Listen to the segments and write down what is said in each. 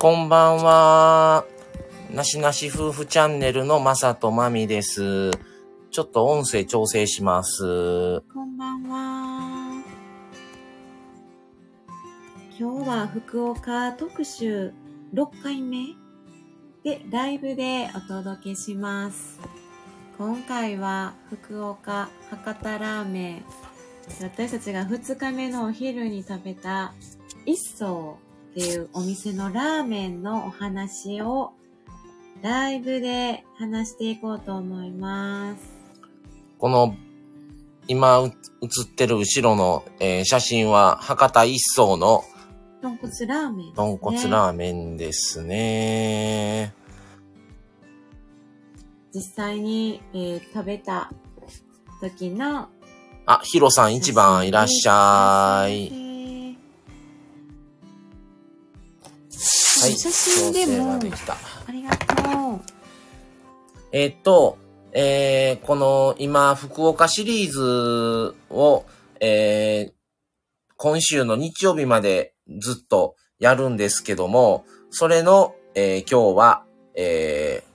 こんばんは。なしなし夫婦チャンネルのまさとまみです。ちょっと音声調整します。こんばんは。今日は福岡特集6回目でライブでお届けします。今回は福岡博多ラーメン。私たちが2日目のお昼に食べた一層っていうお店のラーメンのお話をライブで話していこうと思います。この、今う映ってる後ろの、えー写真は博多一層の豚骨ラーメンです、ね。豚骨ラーメンですね。実際に、えー食べた時のあ、ヒロさん一番いらっしゃい。写真でもできた。ありがとう。えーっと、えーこの今、福岡シリーズを、えー今週の日曜日までずっとやるんですけども、それの、えー今日は、えー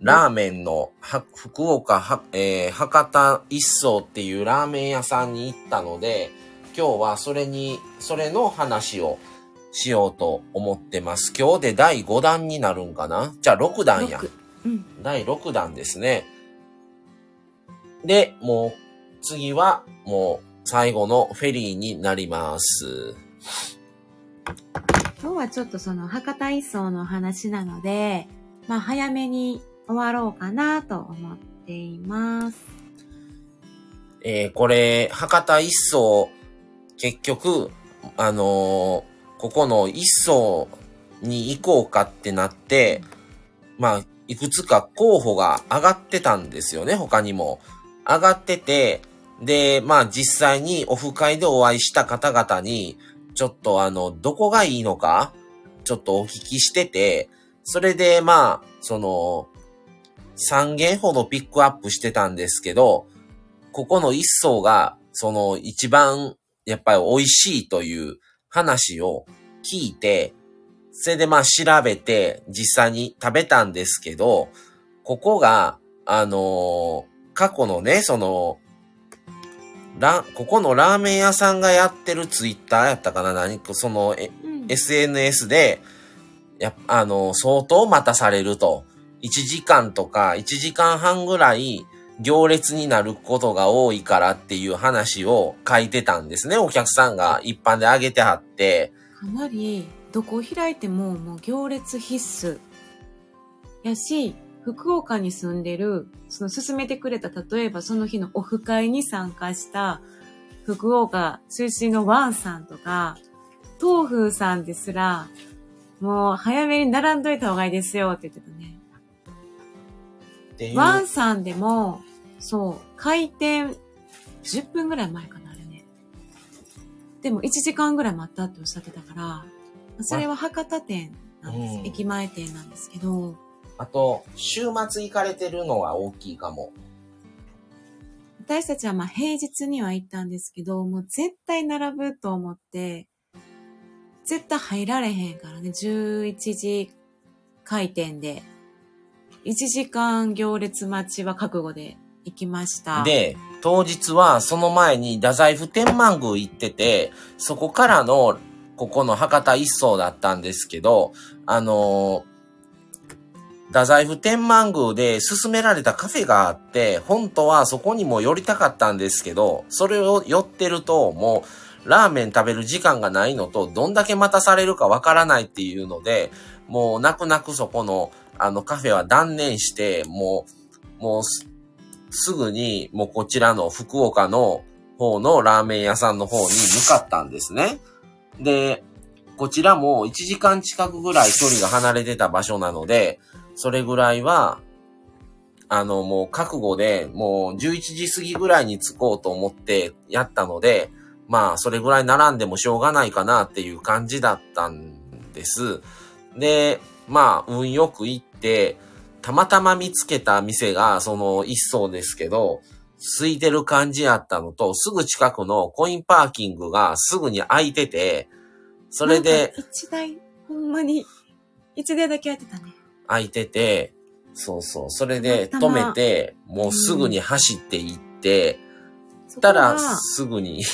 ラーメンの、は、福岡は、えー博多一層っていうラーメン屋さんに行ったので、今日はそれに、それの話をしようと思ってます。今日で第5弾になるんかな？じゃあ6弾や。六うん。第6弾ですね。で、もう、次は、もう、最後のフェリーになります。今日はちょっとその博多一層のお話なので、まあ早めに終わろうかなと思っています。えーこれ、博多一層、結局、あのーここの一層に行こうかってなって、まあ、いくつか候補が上がってたんですよね、他にも。上がってて、で、まあ実際にオフ会でお会いした方々に、ちょっとあの、どこがいいのか、ちょっとお聞きしてて、それでまあ、その、3件ほどピックアップしてたんですけど、ここの一層が、その一番、やっぱり美味しいという話を聞いて、それでまあ調べて実際に食べたんですけど、ここが、あのー過去のね、その、ラ、ここのラーメン屋さんがやってるツイッターやったかな何かその、えうん。SNS で、やあの、相当待たされると。1時間とか1時間半ぐらい行列になることが多いからっていう話を書いてたんですね。お客さんが一般で上げてはって。かなり、どこを開いてももう行列必須。やし、福岡に住んでる、その勧めてくれた、例えばその日のオフ会に参加した、福岡出身のワンさんとか、東風さんですら、もう早めに並んどいた方がいいですよって言ってたね。ワンさんでも、そう、開店10分ぐらい前かな、あれね。でも1時間ぐらい待ったっておっしゃってたから、それは博多店なんです。うん駅前店なんですけど、あと、週末行かれてるのが大きいかも。私たちはまあ平日には行ったんですけど、もう絶対並ぶと思って、絶対入られへんからね、11時開店で、1時間行列待ちは覚悟で行きました。で、当日はその前に太宰府天満宮行ってて、そこからのここの博多一層だったんですけど、あの太宰府天満宮で勧められたカフェがあって、本当はそこにも寄りたかったんですけど、それを寄ってるともうラーメン食べる時間がないのと、どんだけ待たされるかわからないっていうので、もう泣く泣くそこのあのカフェは断念して、もう、もうすぐに、もうこちらの福岡の方のラーメン屋さんの方に向かったんですね。で、こちらも1時間近くぐらい距離が離れてた場所なので、それぐらいは、あの、もう覚悟で、もう11時過ぎぐらいに着こうと思ってやったので、まあ、それぐらい並んでもしょうがないかなっていう感じだったんです。で、まあ、運よく行って、たまたま見つけた店が、その一層ですけど、空いてる感じやったのと、すぐ近くのコインパーキングがすぐに空いてて、それで、一台、ほんまに、一台だけやってたね。空いてて、そうそう。それで止めて、もうすぐに走って行って、そたらすぐに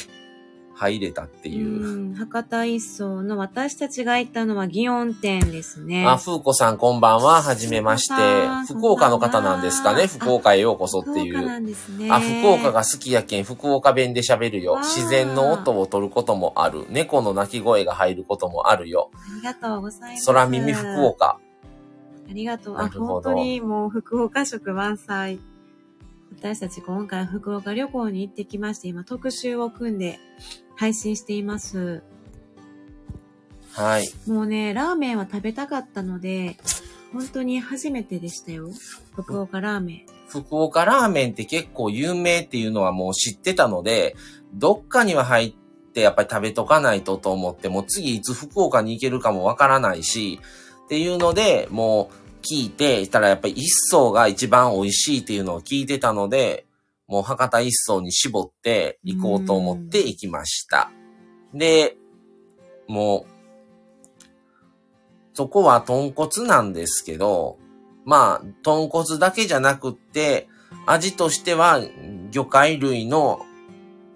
入れたっていう。うん、博多一層の私たちが行ったのは祇園店ですね。あ、風子さんこんばんは。はじめまして。福岡の方なんですかね福岡へようこそっていう。福岡なんですね。あ、福岡が好きやけん、福岡弁で喋るよ自然の音を取ることもある。猫の鳴き声が入ることもあるよ。ありがとうございます。空耳福岡。ありがとう。あ、本当にもう福岡色満載。私たち今回福岡旅行に行ってきまして、今特集を組んで配信しています。はい。もうね、ラーメンは食べたかったので、本当に初めてでしたよ。福岡ラーメン。福岡ラーメンって結構有名っていうのはもう知ってたので、どっかには入ってやっぱり食べとかないとと思って、もう次いつ福岡に行けるかもわからないし、っていうので、もう聞いて、したらやっぱり一層が一番美味しいっていうのを聞いてたので、もう博多一層に絞って行こうと思って行きました。で、もう、そこは豚骨なんですけど、まあ、豚骨だけじゃなくって、味としては魚介類の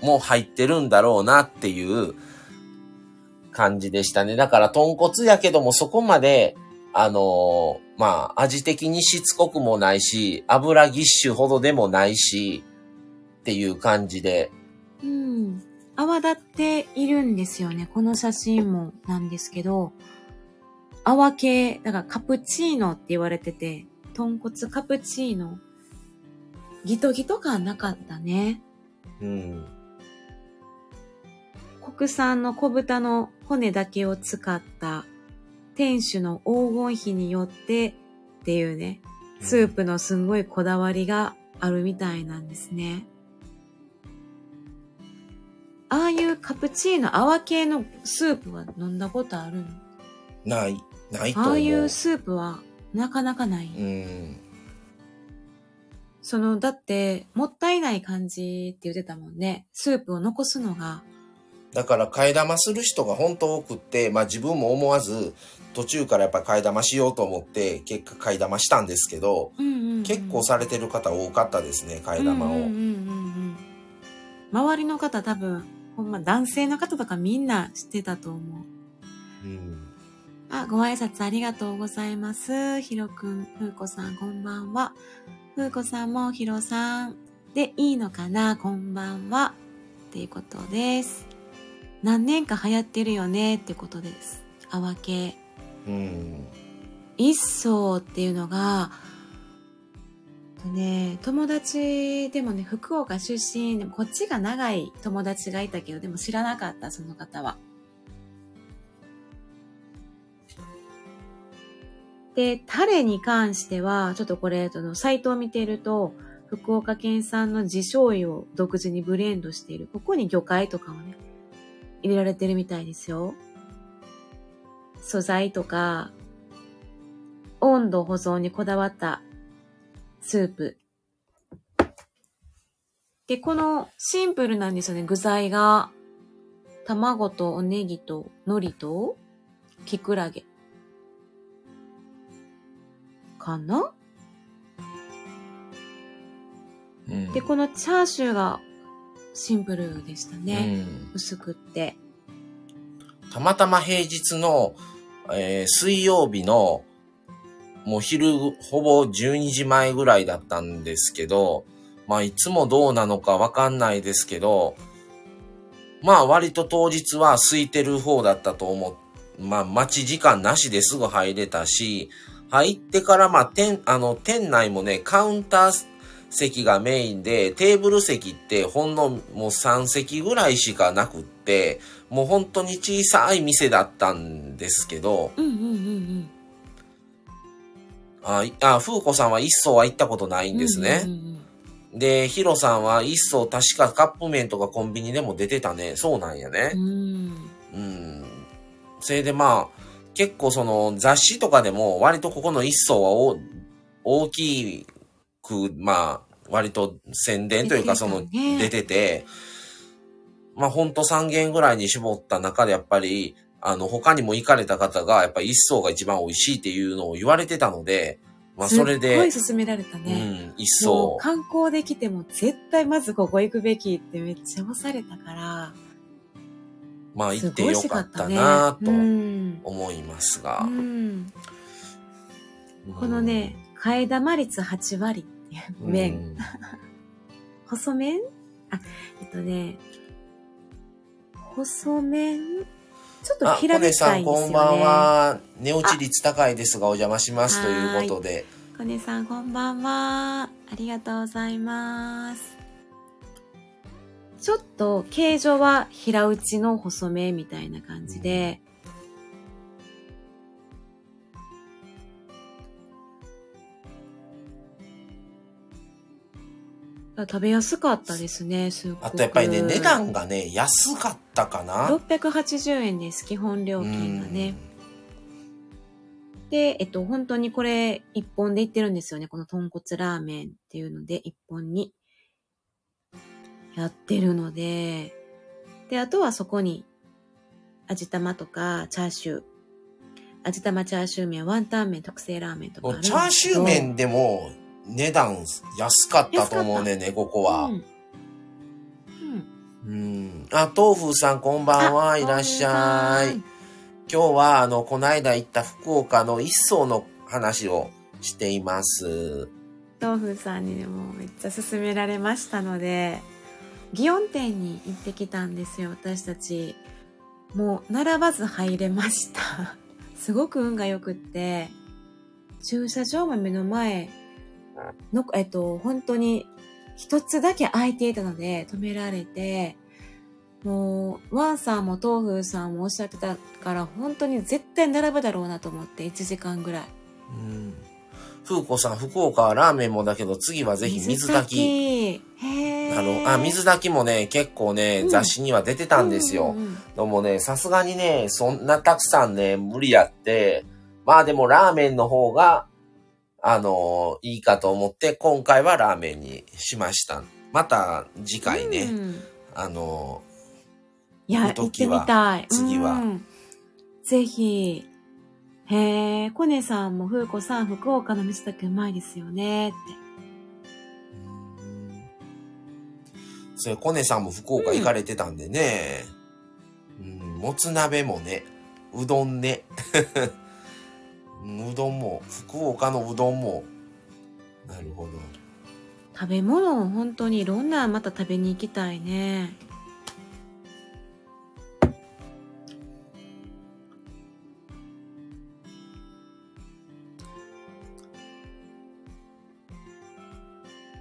も入ってるんだろうなっていう感じでしたね。だから豚骨やけどもそこまで、あのーまあ、味的にしつこくもないし、油ぎっしゅほどでもないし、っていう感じで。うん。泡立っているんですよね。この写真もなんですけど、泡系、だからカプチーノって言われてて、豚骨カプチーノ。ギトギト感なかったね。うん。国産の小豚の骨だけを使った店主の黄金比によってっていうね、スープのすんごいこだわりがあるみたいなんですね。ああいうカプチーノ、泡系のスープは飲んだことあるの？ない、ないと思う。ああいうスープはなかなかない。うん。その、だって、もったいない感じって言ってたもんね。スープを残すのが。だから替え玉する人が本当多くって、まあ自分も思わず途中からやっぱ替え玉しようと思って結果替え玉したんですけど、うんうんうん結構されてる方多かったですね、替え玉を。うんうんうんうんうん周りの方多分、ほんま男性の方とかみんな知ってたと思う。うんあ、ご挨拶ありがとうございます。ひろくん、ふうこさん、こんばんは。ふうこさんもひろさんでいいのかな？こんばんは。っていうことです。何年か流行ってるよね？ってことです。泡系。うん。一層っていうのが、とね、友達でもね、福岡出身、でもこっちが長い友達がいたけど、でも知らなかった、その方は。で、タレに関しては、ちょっとこれ、そのサイトを見てると、福岡県産の地醤油を独自にブレンドしている。ここに魚介とかをね、入れられてるみたいですよ。素材とか、温度保存にこだわったスープ。で、このシンプルなんですよね、具材が。卵とおネギと海苔とキクラゲ。かな？うんで、このチャーシューがシンプルでしたね。うん薄くって。たまたま平日の、えー水曜日の、もう昼ほぼ12時前ぐらいだったんですけど、まあいつもどうなのかわかんないですけど、まあ割と当日は空いてる方だったと思う。まあ待ち時間なしですぐ入れたし、入ってからまあ店、あの店内もね、カウンター席がメインで、テーブル席ってほんのもう3席ぐらいしかなくって、もう本当に小さい店だったんですけど、うんうんうんうん。あ、いあ風子さんは一層は行ったことないんですね。うんうんうんで、ヒロさんは一層確かカップ麺とかコンビニでも出てたね。そうなんやねう。ん。うん。それでまあ、結構その雑誌とかでも割とここの一層はお大きく、まあ、割と宣伝というかその出ててて、まあほんと3軒ぐらいに絞った中でやっぱりあの、他にも行かれた方が、やっぱり一層が一番美味しいっていうのを言われてたので、まあ、それすっごでい、勧められたうね。ん、一も層う、観光できても絶対まずここ行くべきってめっちゃ押されたから、まあ、行ってよかった。なとうん。思いますが。うん。うんこのね、替え玉率8割っていううん麺。細麺？あ、えっとね、細麺ちょっとあ、平べったいんですよね。こんばんは。寝落ち率高いですがお邪魔しますということで。コネさんこんばんは。ありがとうございます。ちょっと形状は平打ちの細麺みたいな感じで、食べやすかったですね、すっごく。あとやっぱりね、値段がね、安かったかな。680円です、基本料金がね。で、えっと、本当にこれ一本でいってるんですよね。この豚骨ラーメンっていうので一本にやってるので、で、あとはそこに味玉とかチャーシュー、味玉チャーシュー麺、ワンタン麺、特製ラーメンとかチャーシュー麺でも値段安かったと思うねんね、ここは。うん。うん。うん。あ、豆腐さんこんばんは。いらっしゃい。。今日は、あの、この間行った福岡の一層の話をしています。豆腐さんにでもめっちゃ勧められましたので、祇園店に行ってきたんですよ、私たち。もう、並ばず入れました。すごく運が良くって、駐車場も目の前の、えっと、本当に一つだけ空いていたので止められて、もう、ワンさんも豆腐さんもおっしゃってたから、本当に絶対並ぶだろうなと思って、1時間ぐらい。うん。風子さん、福岡はラーメンもだけど、次はぜひ水炊き。あの、あ、水炊きもね、結構ね、うん雑誌には出てたんですよ。うんうんうんでもね、さすがにね、そんなたくさんね、無理やって、まあでもラーメンの方が、あのいいかと思って、今回はラーメンにしました。また次回ね、うん。あのいや、行ってみたい。次は。うん。ぜひ。へえ、コネさんも風子さん、福岡の水炊きうまいですよね。って。それ、コネさんも福岡行かれてたんでね、うん、もつ鍋もね、うどんね、うどんも、福岡のうどんも、なるほど。食べ物を本当にいろんなまた食べに行きたいね。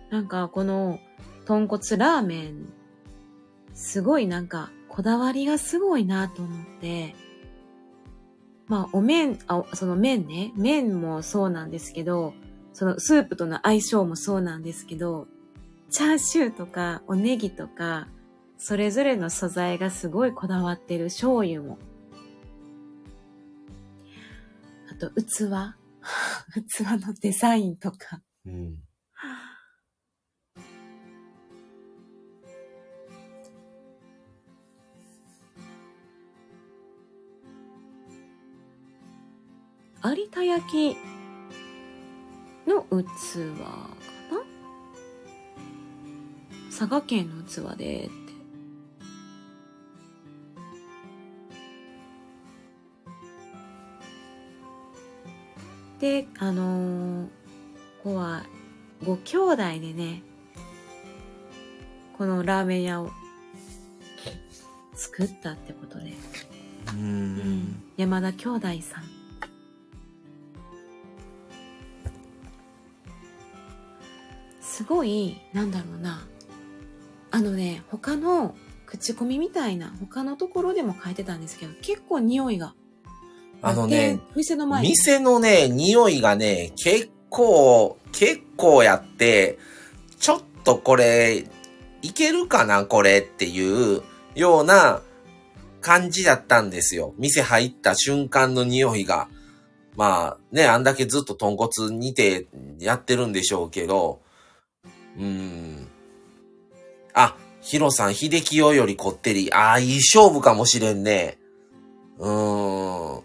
なんかこの豚骨ラーメン、すごいなんかこだわりがすごいなと思って、まあお麺、あ、その麺ね、麺もそうなんですけど、そのスープとの相性もそうなんですけど、チャーシューとかおネギとか、それぞれの素材がすごいこだわってる醤油も。あと、器 器のデザインとか。うん。有田焼きの器かな佐賀県の器でって。で、あのーここはご兄弟でね、このラーメン屋を作ったってことで、ううんん。山田兄弟さん。ごい、なんだろうな。あのね、他の口コミみたいな、他のところでも書いてたんですけど、結構匂いが。あのね、で、店の前に。店のね、匂いがね、結構、結構やって、ちょっとこれ、いけるかなこれっていうような感じだったんですよ。店入った瞬間の匂いが。まあね、あんだけずっと豚骨煮てやってるんでしょうけど、うーん。あ、ヒロさん、秀樹用よりこってり。ああ、いい勝負かもしれんね。うーん。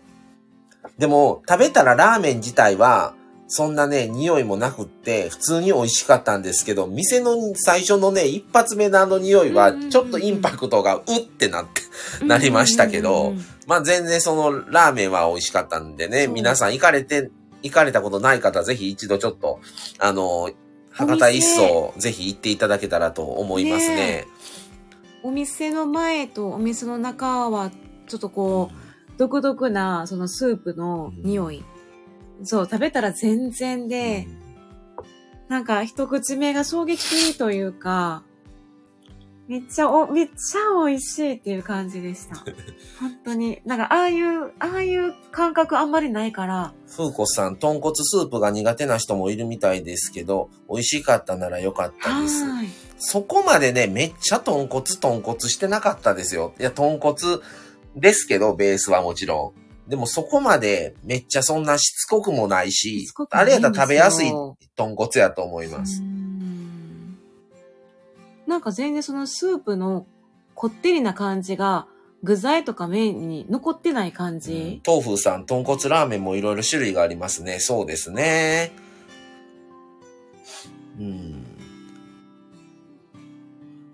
でも、食べたらラーメン自体は、そんなね、匂いもなくって、普通に美味しかったんですけど、店の最初のね、一発目のあの匂いはちょっとインパクトがうってなって、なりましたけどまあ全然そのラーメンは美味しかったんでね、皆さん行かれて、行かれたことない方、ぜひ一度ちょっと、あの、博多一層、ぜひ行っていただけたらと思いますねね。お店の前とお店の中は、ちょっとこう、独特な、そのスープの匂い。そう、食べたら全然で、なんか一口目が衝撃というか、めっちゃお、めっちゃ美味しいっていう感じでした。本当に。なんかああいう、ああいう感覚あんまりないから、ふうこさん、豚骨スープが苦手な人もいるみたいですけど、美味しかったならよかったです。はい。そこまでね、めっちゃ豚骨豚骨してなかったですよ。いや、豚骨ですけど、ベースはもちろん。でもそこまでめっちゃそんなしつこくもないしあれやったら食べやすい豚骨やと思います。なんか全然そのスープのこってりな感じが具材とか麺に残ってない感じ？豆腐さん、豚骨ラーメンもいろいろ種類がありますね。そうですね。うん。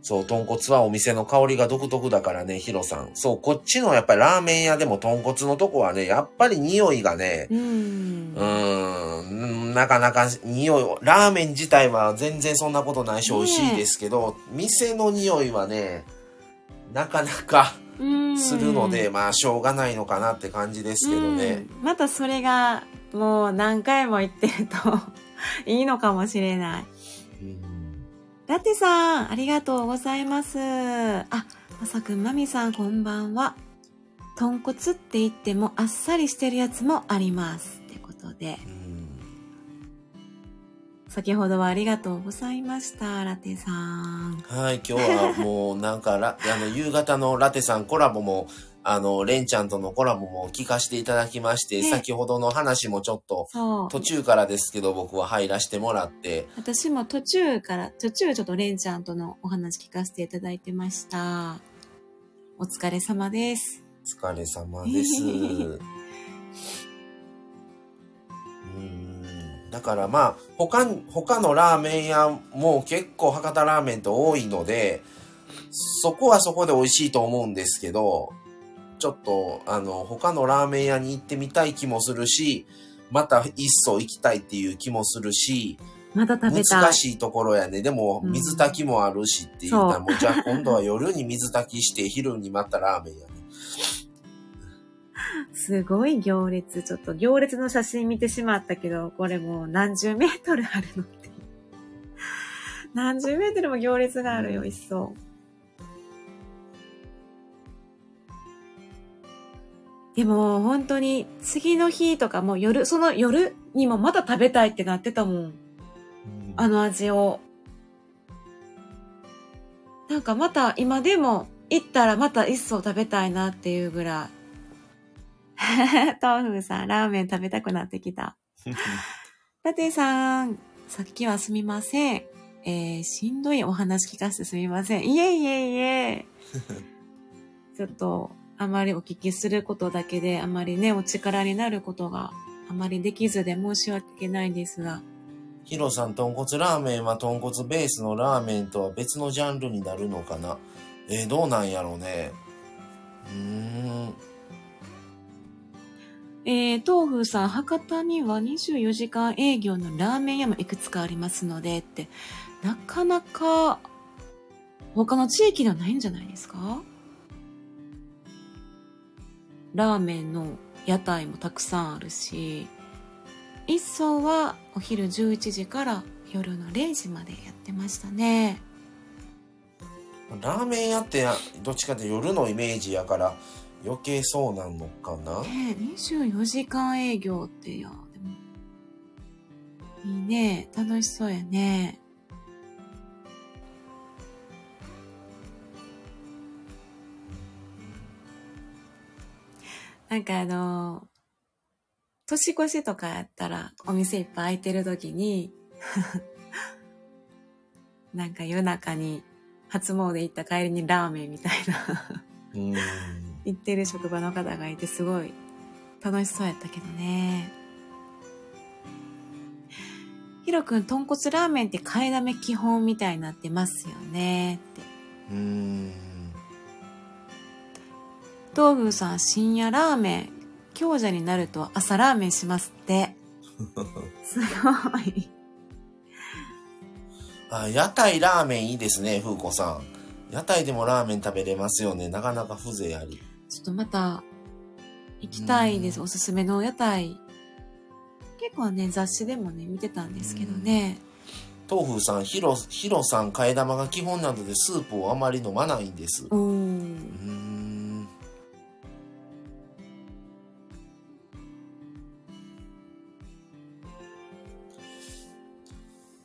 そう、豚骨はお店の香りが独特だからね、ヒロさん。そう、こっちのやっぱりラーメン屋でも豚骨のとこはね、やっぱり匂いがね、うーんん、なかなか匂いを、ラーメン自体は全然そんなことないし美味しいですけど、店の匂いはね、なかなかするので、まあしょうがないのかなって感じですけどね。うんまたそれがもう何回も言ってるといいのかもしれない。ラテさん、ありがとうございます。あ、まさくん、まみさん、こんばんは。豚骨って言ってもあっさりしてるやつもあります。ってことで。先ほどはありがとうございました、ラテさん。はい、今日はもうなんか、あの、夕方のラテさんコラボも、あの、レンちゃんとのコラボも聞かせていただきまして、ね先ほどの話もちょっと。途中からですけど僕は入らせてもらって、私も途中から、途中ちょっとレンちゃんとのお話聞かせていただいてました。お疲れ様です。お疲れ様です。うんだからまあ、他に、他のラーメン屋も結構博多ラーメンって多いので、そこはそこで美味しいと思うんですけど、ちょっと、あの、他のラーメン屋に行ってみたい気もするし、また一層行きたいっていう気もするし、まだ食べたい。難しいところやね。でも、うん水炊きもあるしっていうもうじゃあ今度は夜に水炊きして、昼にまたラーメンやね。すごい行列。ちょっと行列の写真見てしまったけど、これもう何十メートルあるのって。何十メートルも行列があるよ、一層。でも本当に次の日とかもう夜、その夜にもまた食べたいってなってたもん。あの味を。なんかまた今でも行ったらまた一層食べたいなっていうぐらい。豆腐さん、ラーメン食べたくなってきた。ラテさん、さっきはすみません。えー、しんどいお話聞かせてすみません。いえいえいえ。ちょっと、あまりお聞きすることだけで、あまりね、お力になることがあまりできずで申し訳ないんですが。ヒロさん、豚骨ラーメンは豚骨ベースのラーメンとは別のジャンルになるのかな？えー、どうなんやろうね。うーん。えー、豆腐さん、博多には24時間営業のラーメン屋もいくつかありますのでって、なかなか他の地域ではないんじゃないですか？ラーメンの屋台もたくさんあるし、一層はお昼11時から夜の0時までやってましたね。ラーメン屋ってやどっちかって夜のイメージやから余計そうなんのかな？ねえ、24時間営業っていや、でも、いいね。楽しそうやね。なんかあの、年越しとかやったらお店いっぱい開いてる時に、なんか夜中に初詣行った帰りにラーメンみたいな。行ってる職場の方がいて、すごい楽しそうやったけどね。ヒロくん、豚骨ラーメンって買いだめ基本みたいになってますよね。って。うーん。東宮さん、深夜ラーメン。強者になると朝ラーメンしますって。すごい。あ、屋台ラーメンいいですね、風子さん。屋台でもラーメン食べれますよね。なかなか風情あり。ちょっとまた、行きたいです。うんおすすめの屋台。結構ね、雑誌でもね、見てたんですけどね。東風さん、ヒロ、ヒロさん、替え玉が基本なのでスープをあまり飲まないんです。うお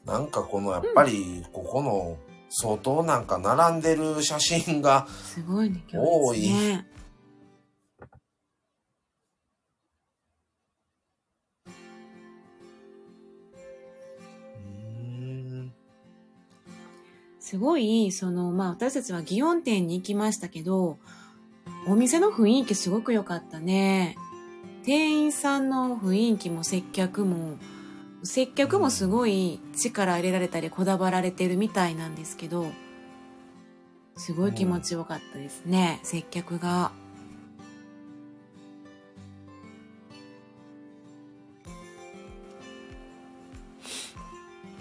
なんかこのやっぱりここの相当なんか並んでる写真がすごいね、今多い日ね。すごい、その、まあ私たちは祇園店に行きましたけど、お店の雰囲気すごく良かったね。店員さんの雰囲気も接客も、接客もすごい力入れられたりこだわられてるみたいなんですけど、すごい気持ちよかったですね、接客が。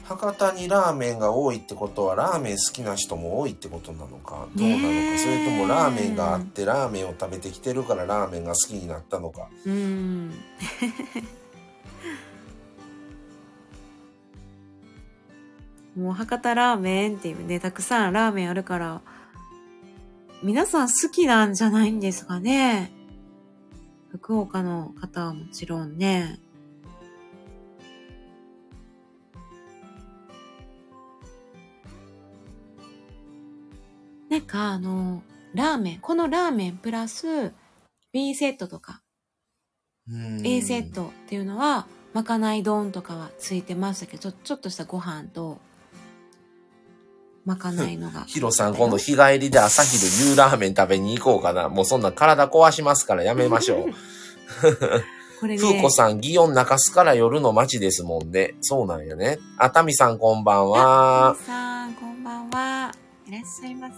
博多にラーメンが多いってことはラーメン好きな人も多いってことなのかどうなのかそれともラーメンがあってラーメンを食べてきてるからラーメンが好きになったのかうん。もう博多ラーメンっていうね、たくさんラーメンあるから、皆さん好きなんじゃないんですかね？福岡の方はもちろんね。なんかあの、ラーメン、このラーメンプラス B セットとか A セットっていうのは、まかない丼とかはついてましたけど、ちょちょっとしたご飯と、まかないのが。ヒロさん今度日帰りで朝昼牛ラーメン食べに行こうかなもうそんな体壊しますからやめましょうこれね、風子さん、祇園中洲から夜の街ですもんね。そうなんやね。あ、タミさんこんばんは。皆さん、こんばんは。いらっしゃいませ。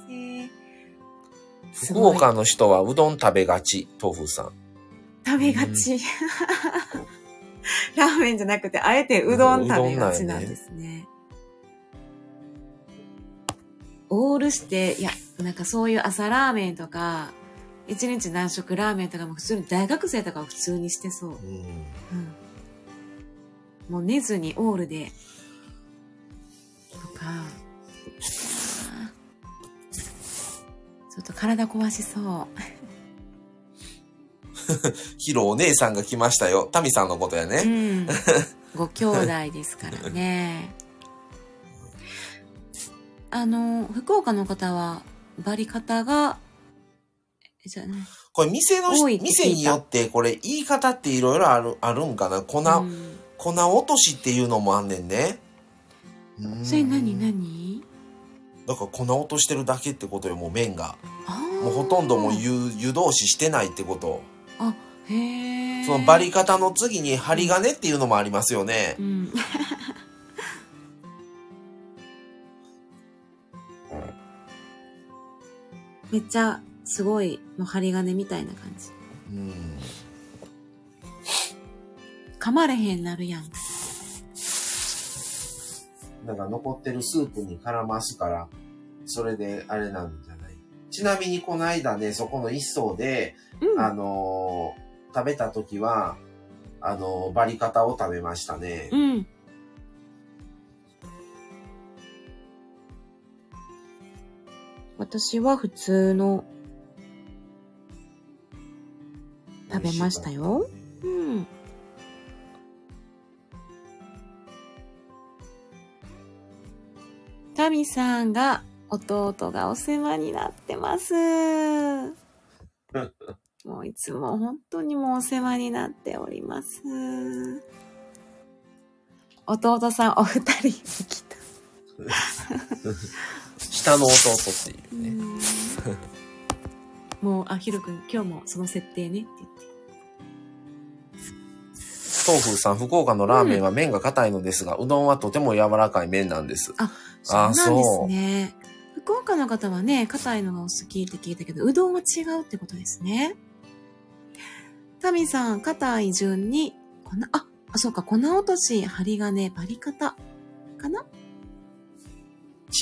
す福岡の人はうどん食べがち、豆腐さん。食べがち。ラーメンじゃなくて、あえてうどん食べがちなんですね。オールして、いや、なんかそういう朝ラーメンとか、一日何食ラーメンとかも普通に大学生とかは普通にしてそう。うん。うん。もう寝ずにオールで、とか、ちょっと体壊しそう。ヒロお姉さんが来ましたよ。タミさんのことやうね。ん。ご兄弟ですからね。あの、福岡の方は、バリ方が、えじゃない。これ店の店によってこれ言い方っていろいろある、あるんかな？粉、うん粉落としっていうのもあんねんね。うんそれ何何？だから粉落としてるだけってことよ、もう麺が。あもうほとんどもうう。湯、湯通ししてないってこと。あ、へえ。そのバリ方の次に針金っていうのもありますよねう。ん。めっちゃすごいもう針金みたいな感じ。うん。噛まれへんなるやん。なんか残ってるスープに絡ますから、それであれなんじゃない？ちなみにこの間ね、そこの一層で、うん。あのー食べた時は、あのーバリカタを食べましたね。うん。私は普通の食べましたよ。うん。タミさんが弟がお世話になってます。もういつも本当にもうお世話になっております。弟さんお二人に来た。下の弟っていうね。もう、あ、ひろくん、今日もその設定ねって言って。豆腐さん、福岡のラーメンは麺が硬いのですが、うどんはとても柔らかい麺なんです。そうなんですね。福岡の方はね、硬いのがお好きって聞いたけど、うどんは違うってことですね。タミさん、硬い順に、粉、あ、あ、そうか、粉落とし、針金、バリ方、かな？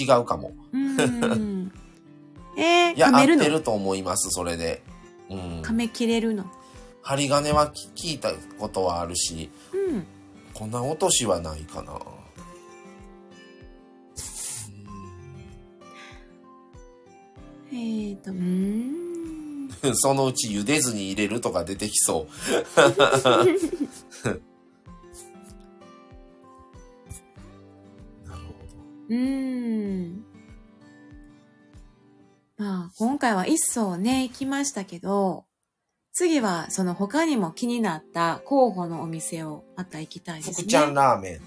違うかも。うーん。えー、いや、合ってると思います、それで。うん。噛め切れるの？針金は聞いたことはあるし、うん。粉落としはないかな。えーと、うーん。そのうち茹でずに入れるとか出てきそう。うーん。まあ、今回は一層ね、行きましたけど、次はその他にも気になった候補のお店をまた行きたいですね。ど。福ちゃんラーメン。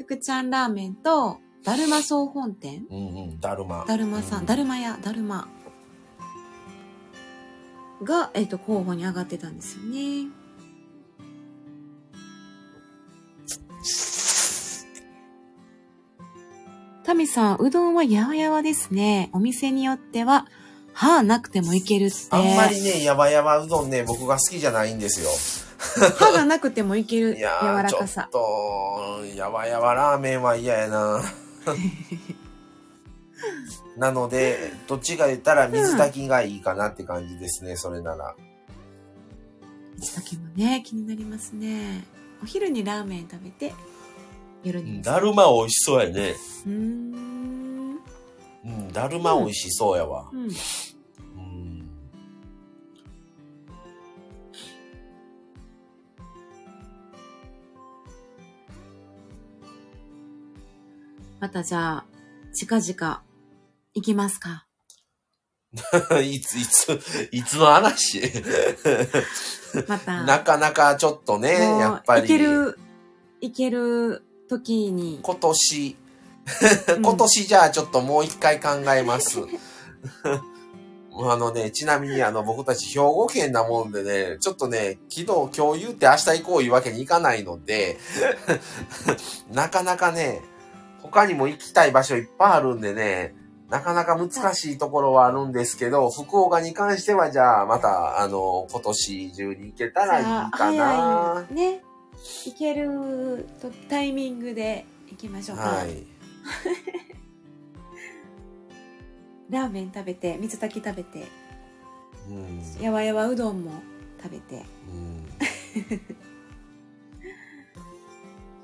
福ちゃんラーメンと、だるま総本店うんうん、だるま。だるまさ、うんだるま屋、だるま。が、えっ、と、候補に上がってたんですよね。タミさん、うどんはやわやわですね。お店によっては、歯なくてもいけるって。あんまりね、やばやばうどんね、僕が好きじゃないんですよ。歯がなくてもいける柔 いやー、ちょっらかさ。と、やばやばラーメンは嫌やな。なので、どっちか言ったら水炊きがいいかなって感じですね、それなら。水炊きもね、気になりますね。お昼にラーメン食べて、夜に。だるま美味しそうやね。うーん。うん、だるま美味しそうやわ。うん。うん。またじゃあ、近々、行きますか。いつ、いつ、いつの話？また。なかなかちょっとね、もうやっぱり。行ける、行ける時に。今年、うん今年じゃあちょっともう一回考えます。あのね、ちなみにあの僕たち兵庫県なもんでね、ちょっとね、昨日今日言って明日行こういうわけにいかないので、なかなかね、他にも行きたい場所いっぱいあるんでね、なかなか難しいところはあるんですけど、福岡に関してはじゃあまたあの今年中に行けたらいいかな。ね。行けるとタイミングで行きましょうか。はい。ラーメン食べて、水炊き食べて、うんやわやわうどんも食べて。うん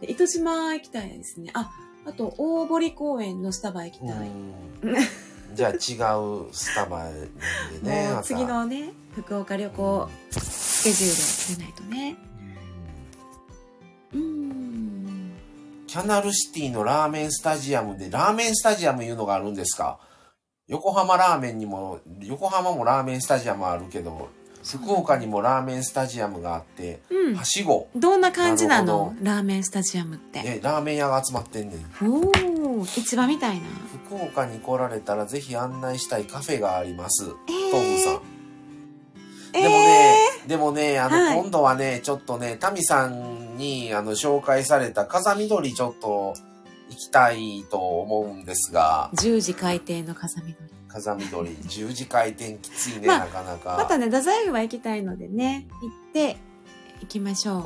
で糸島行きたいですね。あ、あと大堀公園のスタバ行きたい。うん じゃあ違うスタバでね。次のね、福岡旅行スケジュールを決めないとね。うーん。キャナルシティのラーメンスタジアムで、ラーメンスタジアムいうのがあるんですか？横浜ラーメンにも、横浜もラーメンスタジアムあるけど、福岡にもラーメンスタジアムがあって、うんは。しご、どんな感じなの？ほラーメンスタジアムって。え、ラーメン屋が集まってんねん。おー、市場みたいな。福岡に来られたらぜひ案内したいカフェがあります。えー豆腐さん。えーでもね、でもね、あの、はい今度はね、ちょっとね、タミさんに、あの、紹介された風見鶏ちょっと行きたいと思うんですが、10時開店の風見鶏。風見鶏、10時回転きついね、まあなかなか。またね、太宰府は行きたいのでね、行って、行きましょ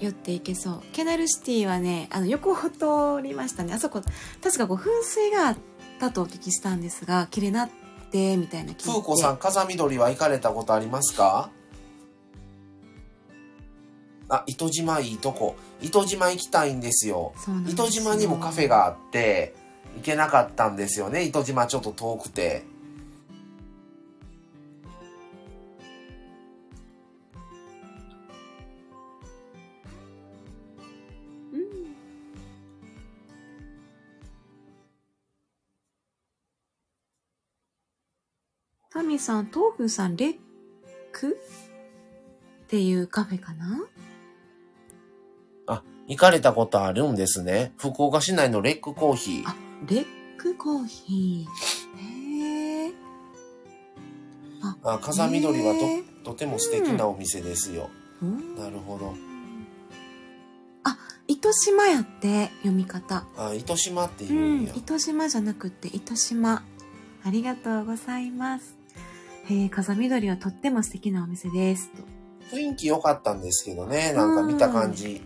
う。寄っていけそう。ケナルシティはね、あの、横を通りましたね。あそこ、確かこう、噴水があったとお聞きしたんですが、綺麗なって、みたいな聞いて。風子さん、風見鶏は行かれたことありますか？あ、糸島いいとこ。糸島行きたいんですよ。すよ糸島にもカフェがあって、行けなかったんですよね。糸島ちょっと遠くて。うん。タミさん、豆腐さん、レック？っていうカフェかな？あ、行かれたことあるんですね。福岡市内のレックコーヒー。あ、レックコーヒー。へえ。あ、あ、風緑はと、とても素敵なお店ですよ。うんなるほど。あ、糸島やって、読み方。あ、糸島ってう言うんや。、ん糸島じゃなくって糸島。ありがとうございます。へえ、風緑はとっても素敵なお店です。と雰囲気良かったんですけどね。なんか見た感じ。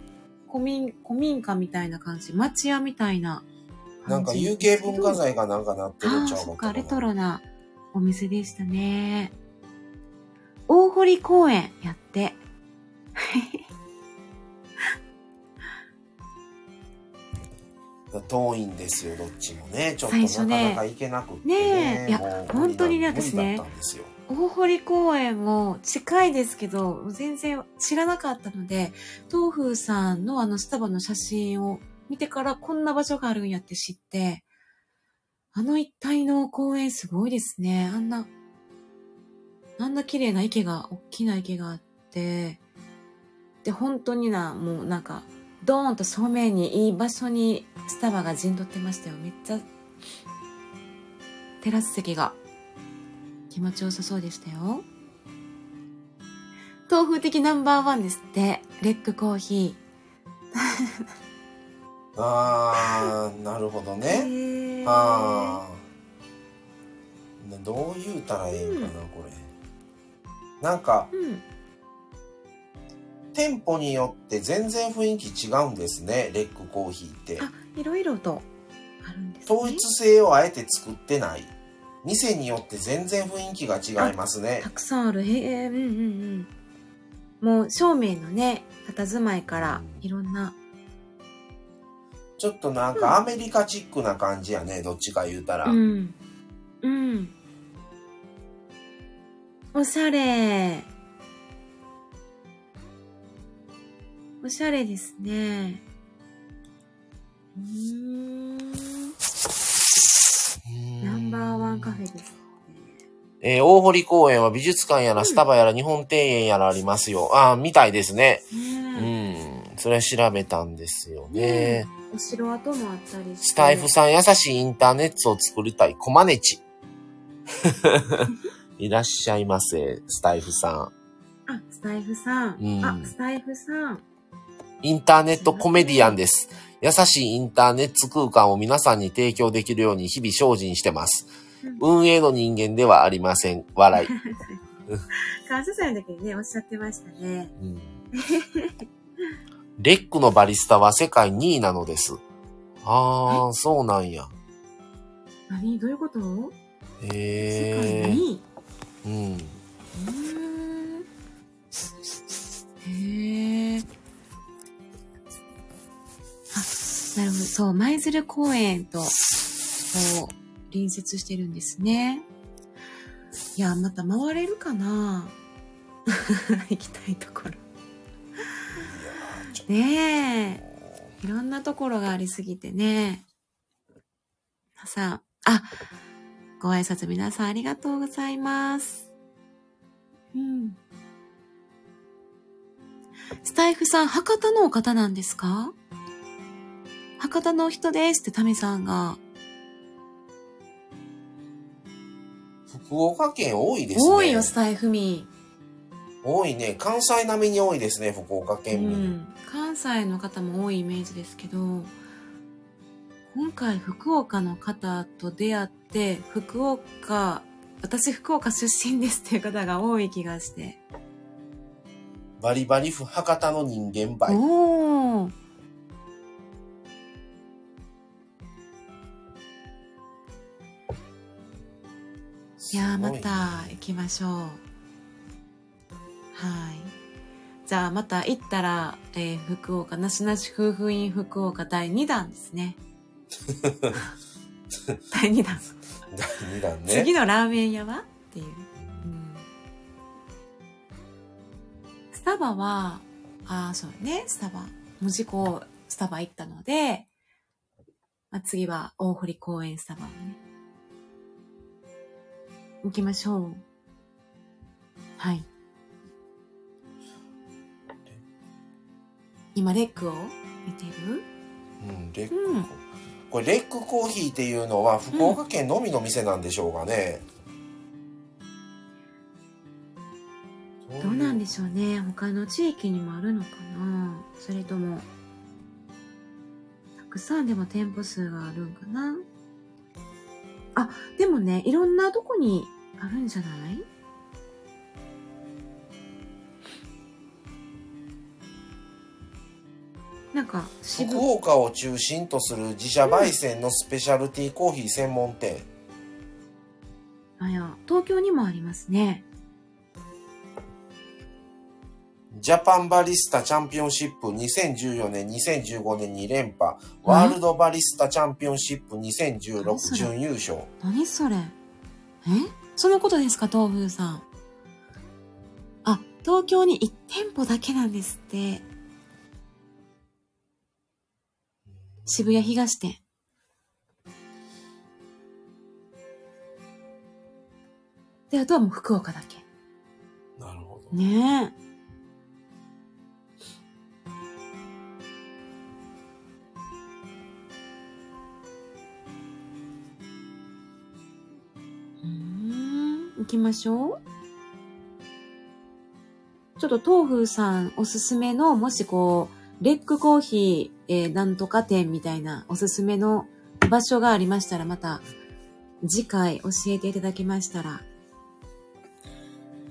古民、古民家みたいな感じ。町屋みたいななんか有形文化財がなんかなってるああ、んちゃうそっか、レト。ロなお店でしたね。大堀公園やって。遠いんですよ、どっちもね。ちょっとなかなか行けなくってねね。えいや本当にね私ね大堀公園も近いですけど、全然知らなかったので、東風さんのあのスタバの写真を見てからこんな場所があるんやって知って、あの一帯の公園すごいですね。あんな、あんな綺麗な池が、大きな池があって、で、本当にな、もうなんか、ドーンと正面にいい場所にスタバが陣取ってましたよ。めっちゃ、テラス席が気持ちよさそうでしたよ。豆腐的ナンバーワンですって。レックコーヒ あー、なるほどー。ね。へーあー。などう言うたらええんかな、これ。なんか、うん。店舗によって全然雰囲気違うんですね、レックコーヒーって。あ、いろいろとあるんですね。統一性をあえて作ってない。店によって全然雰囲気が違いますねた。くさんある。へえ、うんうんうん。もう正面のね、佇まいからいろんな。ちょっとなんかアメリカチックな感じやね、どっちか言うたら。うん。うん。おしゃれ。おしゃれですね。うーん。バーワンカフェです。えー大堀公園は美術館やらスタバやら日本庭園やらありますよ。ああ、みたいですね。うねん。それは調べたんですよね。え。お城跡もあったり。スタイフさん優しいインターネットを作りたい。コマネチ。いらっしゃいませ、スタイフさん。あ、スタイフさん。うんあ、スタイフさん。インターネットコメディアンです。優しいインターネット空間を皆さんに提供できるように日々精進してます。運営の人間ではありません。笑い。感謝祭の時にね、おっしゃってましたね。うんレックのバリスタは世界2位なのです。ああ、そうなんや。何？どういうこと？世界へえ。にうん。うーんへえ。あ、なるほど。そう、舞鶴公園と、こう、隣接してるんですね。いや、また回れるかな？行きたいところ。ねえ。いろんなところがありすぎてね。皆さん、あ、ご挨拶皆さんありがとうございます。うん。スタイフさん、博多のお方なんですか？博多のお人ですってタミさんが。福岡県多いですね。多いよ、スタイフ民。多いね。関西並みに多いですね、福岡う県民。ん。関西の方も多いイメージですけど、今回福岡の方と出会って、福岡、私福岡出身ですっていう方が多い気がして。バリバリふ博多の人間ばい。おー。いやー、また行きましょう。はい。じゃあ、また行ったら、えー福岡、なしなし夫婦院福岡第2弾ですね。第2弾。第2弾ね。次のラーメン屋は？っていう。うんスタバは、ああ、そうね、スタバ。文字工、スタバ行ったので、まあ、次は大堀公園スタバをね。行きましょう。はい。今、レックを見てる？うん、レック、うんこれレックコーヒーっていうのは福岡県のみの店なんでしょうかね。でしょうね。他の地域にもあるのかなそれとも、たくさんでも店舗数があるんかなあ、でもね、いろんなとこにあるんじゃない？なんか、渋福岡を中心とする自社焙煎のスペシャルティーコーヒー専門店。あや、東京にもありますね。ジャパンバリスタチャンピオンシップ2014年、2015年に連覇。ワールドバリスタチャンピオンシップ何2016それ？準優勝。何それえ？そのことですか、東風さん。あ、東京に1店舗だけなんですって。渋谷東店。で、あとはもう福岡だけ。なるほど。ねえ。行きましょう。ちょっと東風さんおすすめの、もしこう、レックコーヒー、えーなんとか店みたいなおすすめの場所がありましたら、また次回教えていただけましたら、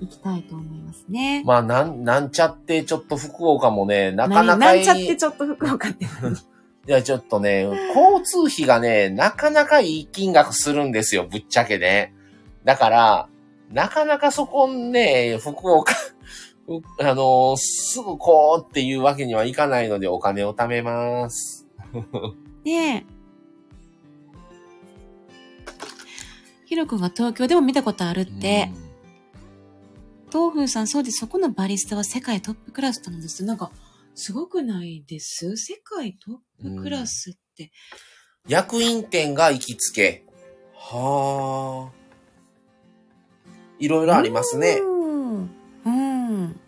行きたいと思いますね。まあ、なん、なんちゃって、ちょっと福岡もね、なかなかいい。何なんちゃってちょっと福岡って何？いや、ちょっとね、交通費がね、なかなかいい金額するんですよ、ぶっちゃけね。だから、なかなかそこね、福岡、うあのすぐこうっていうわけにはいかないのでお金を貯めます。で、ヒロ君が東京でも見たことあるって、東風さん、そうです。そこのバリスタは世界トップクラスなんです。なんか、すごくないです？世界トップクラスって。役員店が行きつけ。はあ。いろいろありますね。うん。うん。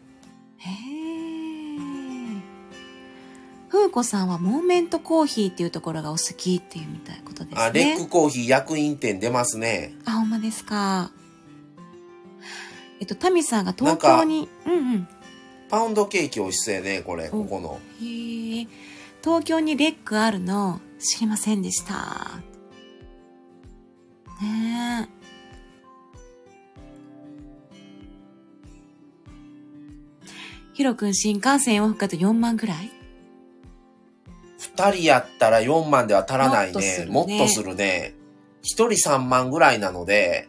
へえ。風子さんはモーメントコーヒーっていうところがお好きっていうみたいなことですね。あ、レックコーヒー役員店出ますね。あ、ほんまですか。えっと、タミさんが東京に、うんうん。パウンドケーキ美味しそうやね、これ、ここの。へえ。東京にレックあるの知りませんでした。ねえ。ヒロ君新幹線往復だと4万ぐらい？二人やったら4万では足らないね。ももっとするねっとするね。一人3万ぐらいなので、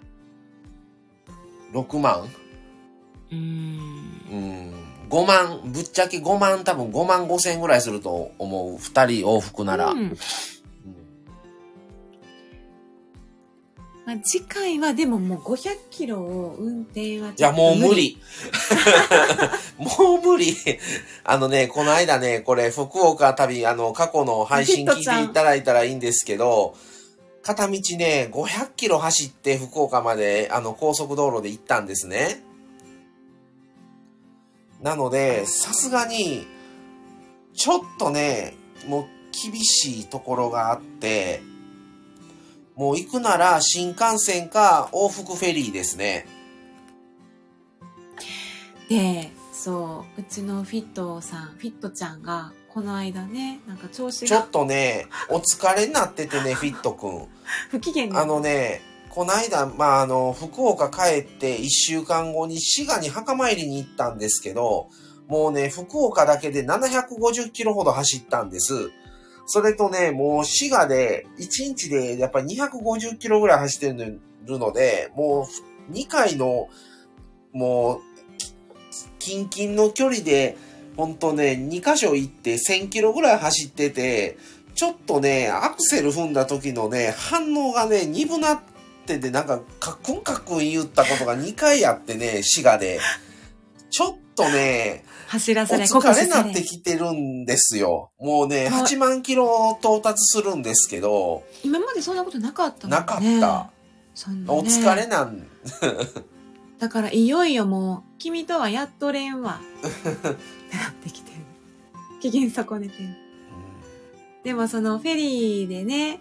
6万うーん。うん。5万、ぶっちゃけ5万、多分5万5千ぐらいすると思う。二人往復なら。うんまあ、次回はでももう500キロを運転はいや、もう無。理。もう無理。あのね、この間ね、これ、福岡旅、あの、過去の配信聞いていただいたらいいんですけど、片道ね、500キロ走って福岡まで、あの、高速道路で行ったんですね。なので、さすがに、ちょっとね、もう厳しいところがあって、もう行くなら新幹線か往復フェリーですね。で、そう、うちのフィットさん、フィットちゃんが、この間ね、なんか調子がちょっとね、お疲れになっててね、フィットくん。不機嫌にあのね、この間、まあ、あの、福岡帰って1週間後に滋賀に墓参りに行ったんですけど、もうね、福岡だけで750キロほど走ったんです。それとね、もう滋賀で1日でやっぱり250キロぐらい走ってるので、もう2回の、もう、キンキンの距離で、ほんとね、2箇所行って1000キロぐらい走ってて、ちょっとね、アクセル踏んだ時のね、反応がね、鈍なってて、なんか、カックンカックン言ったことが2回あってね、滋賀で。ちょっとね、お 走らされ、疲れになれってきてるんですよ。もうね、はい8万キロ到達するんですけど、今までそんなことなかったもんね。なかった。そんなねお疲れなん、だからいよいよもう、君とはやっとれんわ。ってなってきてる。機嫌損ねてる。でもそのフェリーでね、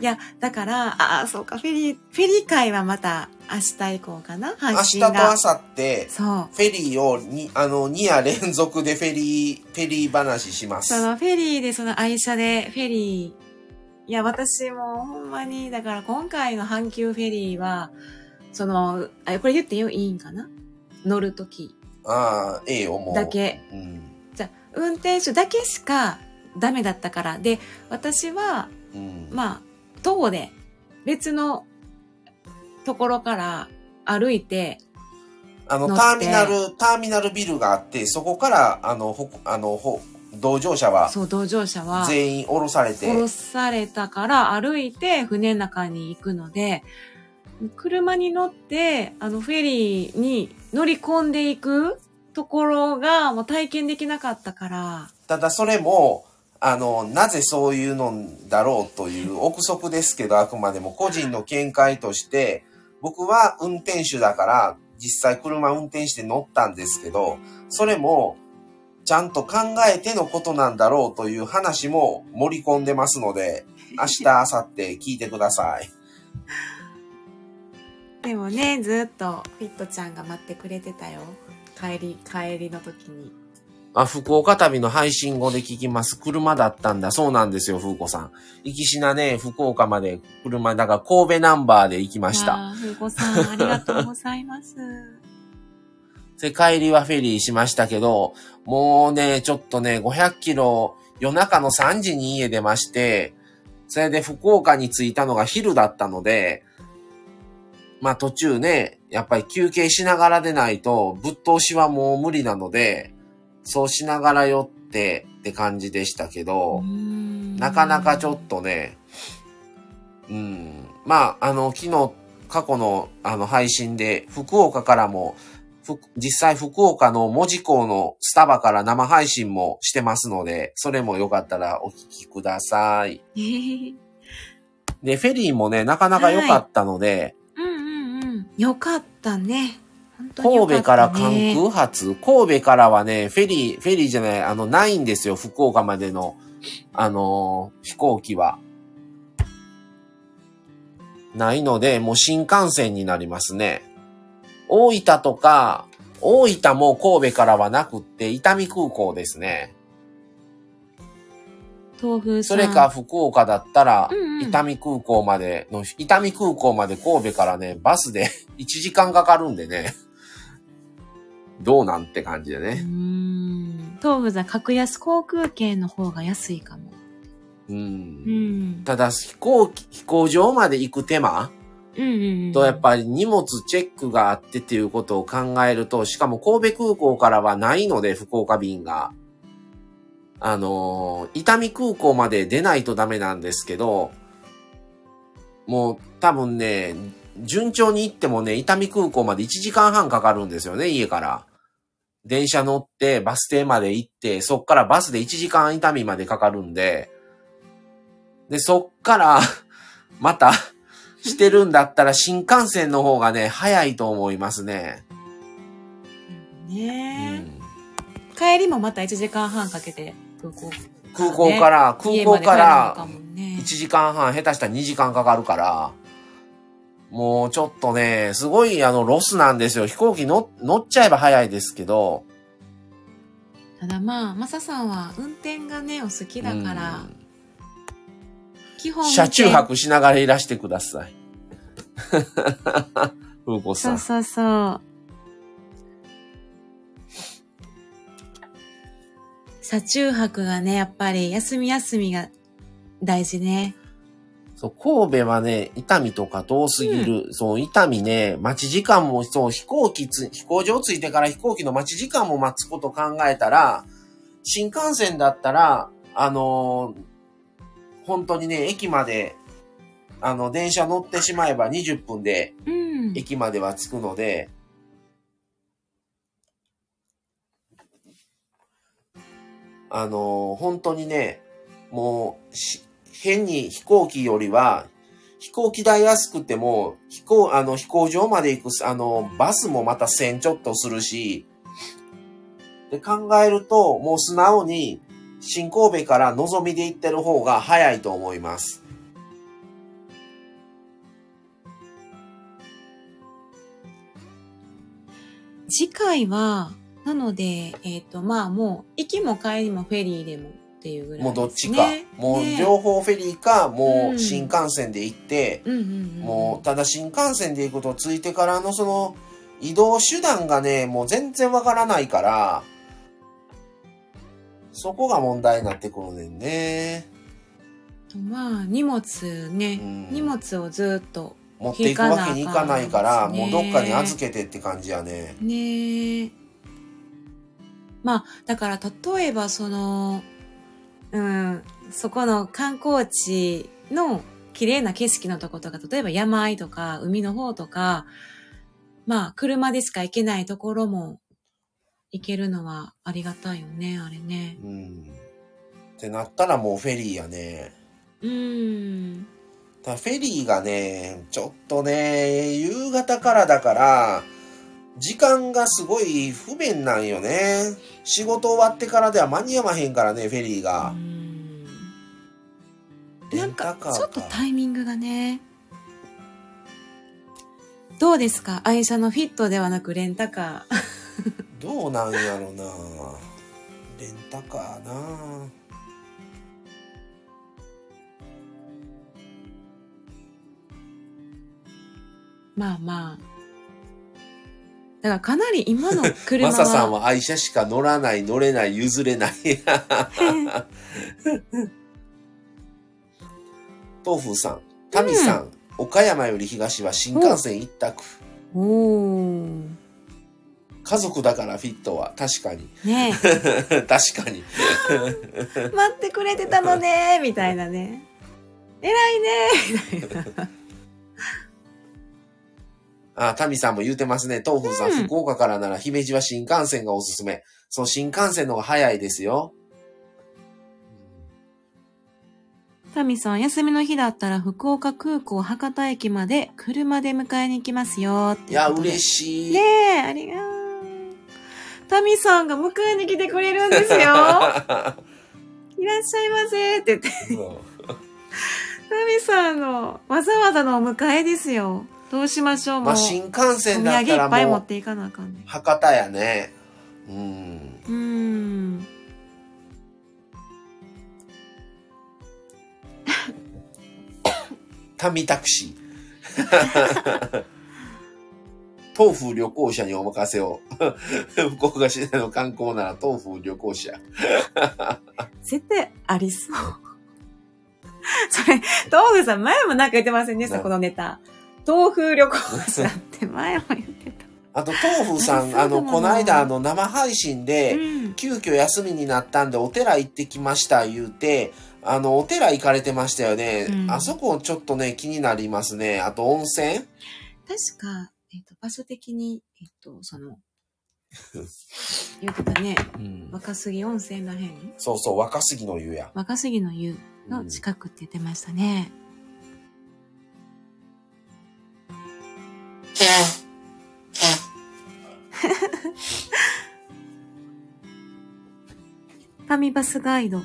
いや、だから、ああ、そうか、フェリー、フェリー会はまた明日以降かな？明配日と。明後日、そう。フェリーをに、あの、2夜連続でフェリー、フェリー話します。そのフェリーで、その愛車で、フェリー、いや、私もほんまに、だから今回の阪急フェリーは、その、あ、これ言ってよ、いいんかな？乗るときああ、ええよ、もう。だ。け。うん。じゃあ運転手だけしかダメだったから。で、私は、うん。まあ、徒歩で別のところから歩いて、あの、ターミナル、ターミナルビルがあって、そこから、あの、ほ、あの、ほ、同乗者はそう、同乗者は、全員降ろされて、殺されたから歩いて船の中に行くので、車に乗って、あのフェリーに乗り込んでいくところがもう体験できなかったから、ただそれも、あの、なぜそういうのだろうという憶測ですけど、あくまでも個人の見解として、僕は運転手だから、実際車運転して乗ったんですけど、それも、ちゃんと考えてのことなんだろうという話も盛り込んでますので、明日、明後日聞いてください。でもね、ずっとフィットちゃんが待ってくれてたよ。帰り、帰りの時に。あ、福岡旅の配信後で聞きます。車だったんだ。そうなんですよ、風子さん。行きしなね、福岡まで車、だから神戸ナンバーで行きました。あーふうこさん、ありがとうございます。で、帰りはフェリーしましたけど、もうね、ちょっとね、500キロ、夜中の3時に家出まして、それで福岡に着いたのが昼だったので、まあ途中ね、やっぱり休憩しながらでないと、ぶっ通しはもう無理なので、そうしながら寄ってって感じでしたけど、なかなかちょっとね、うん、まあ、あの、昨日、過去のあの配信で、福岡からも、ふ実際福岡の門司港のスタバから生配信もしてますので、それもよかったらお聞きください。う んで、フェリーもね、なかなか良かったので、うんうん。よかったね。神戸からね関空発、神戸からはね、フェリー、フェリーじゃない、あの、ないんですよ、福岡までの、あのー飛行機は。ないので、もう新幹線になりますね。大分とか、大分も神戸からはなくって、伊丹空港ですね。豆腐さん。それか福岡だったらうんう、ん伊丹空港までの、伊丹空港まで神戸からね、バスで 1時間かかるんでね。どうなんって感じでね。ん。豆腐さん、格安航空券の方が安いかも。う。うんん。ただ、飛行機、飛行場まで行く手間？うんうんうん。と、やっぱり荷物チェックがあってっていうことを考えると、しかも神戸空港からはないので、福岡便が。あのー伊丹空港まで出ないとダメなんですけど、もう多分ね、順調に行ってもね、伊丹空港まで1時間半かかるんですよね、家から。電車乗って、バス停まで行って、そっからバスで1時間伊丹までかかるんで、で、そっから、また、してるんだったら新幹線の方がね、早いと思いますね。うねん、え。帰りもまた1時間半かけて空港。空港から、空港からかもね1時間半、下手したら2時間かかるから、もうちょっとね、すごいあのロスなんですよ。飛行機乗乗っちゃえば早いですけど。ただまあ、マサさんは運転がね、お好きだから、基本。車中泊しながらいらしてください。風子さ。そうんそうそう。車中泊がね、やっぱり休み休みが大事ね。そう、神戸はね、伊丹とか遠すぎる。そう、伊丹ね、待ち時間も、そう、飛行機つ、飛行場着いてから飛行機の待ち時間も待つこと考えたら、新幹線だったら、あのー本当にね、駅まで、あの、電車乗ってしまえば20分でうん。駅までは着くので、あのー本当にね、もうし、変に飛行機よりは、飛行機代安くても、飛行、あの、飛行場まで行く、あの、バスもまた1000ちょっとするし、で考えると、もう素直に、新神戸から望みで行ってる方が早いと思います。次回は、なので、えっ、ー、と、まあもう、行きも帰りもフェリーでもっていうぐらいね。もうどっちか。もうね両方フェリーか、もううん新幹線で行って、うん。もうただ新幹線で行くと着いてからのその移動手段がね、もう全然わからないから、そこが問題になってくるねんね。まあ、荷物ね、うん荷物をずっと、持っていくわけにいかないから、ねもうどっかに預けてって感じやね。ねえ。まあ、だから例えばその、うん、そこの観光地の綺麗な景色のとことか、例えば山あいとか海の方とか、まあ、車でしか行けないところも行けるのはありがたいよね、あれね。うん。ってなったらもうフェリーやね。うん。ただフェリーがね、ちょっとね、夕方からだから、時間がすごい不便なんよね。仕事終わってからでは間に合わへんからね、フェリーがう。んレなんか。ちょっとタイミングがね。どうですか？愛車のフィットではなくレンタカー。どうなんやろな。レンタカーな。まあまあ。だからかなり今の車は。マサさんは愛車しか乗らない、乗れない、譲れない。豆腐さん、タミさん、岡山より東は新幹線一択。おー。家族だからフィットは確かに。ね 確かに。え。待ってくれてたのねみたいなね。偉いねみたいな。あ、タミさんも言うてますね。豆腐さん、うん福岡からなら姫路は新幹線がおすすめ。そう、新幹線の方が早いですよ。タミさん、休みの日だったら福岡空港博多駅まで車で迎えに行きますよ。いや、嬉ししい。ねえ、ありがとう。タミさんが迎えに来てくれるんですよ。いらっしゃいませって言って。タミさんのわざわざのお迎えですよ。どうしましょうもう。まあ、新幹線だった産いっぱいらもう、持っていかなあかんね。博多やね。うん。うーん。タミタクシー。豆腐旅行者にお任せを。福岡市内の観光なら豆腐旅行者。絶対ありそう。それ、豆腐さん前もなんか言ってませんでした、なこのネタ。豆腐旅行者って前も言ってた。あと、豆腐さん、あの、この間、あの、生配信で、うん。急遽休みになったんでお寺行ってきました言うて、あの、お寺行かれてましたよね。うんあそこちょっとね、気になりますね。あと温泉？確か、えっ、と、場所的に、えっ、と、その、言ってたね、うん。若杉温泉らへんそうそう、若杉の湯や。若杉の湯の近くって言ってましたね。ファミバスガイド。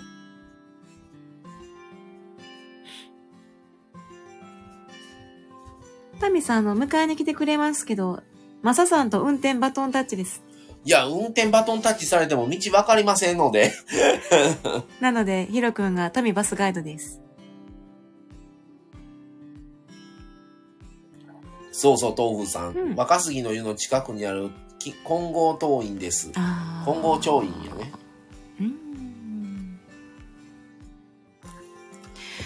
タミさん、あの、迎えに来てくれますけど、マサさんと運転バトンタッチです。いや、運転バトンタッチされても道わかりませんので。なので、ヒロくんがタミバスガイドです。そうそう、豆腐さん。うん若杉の湯の近くにあるき金剛東院です。金剛町院やね。うん。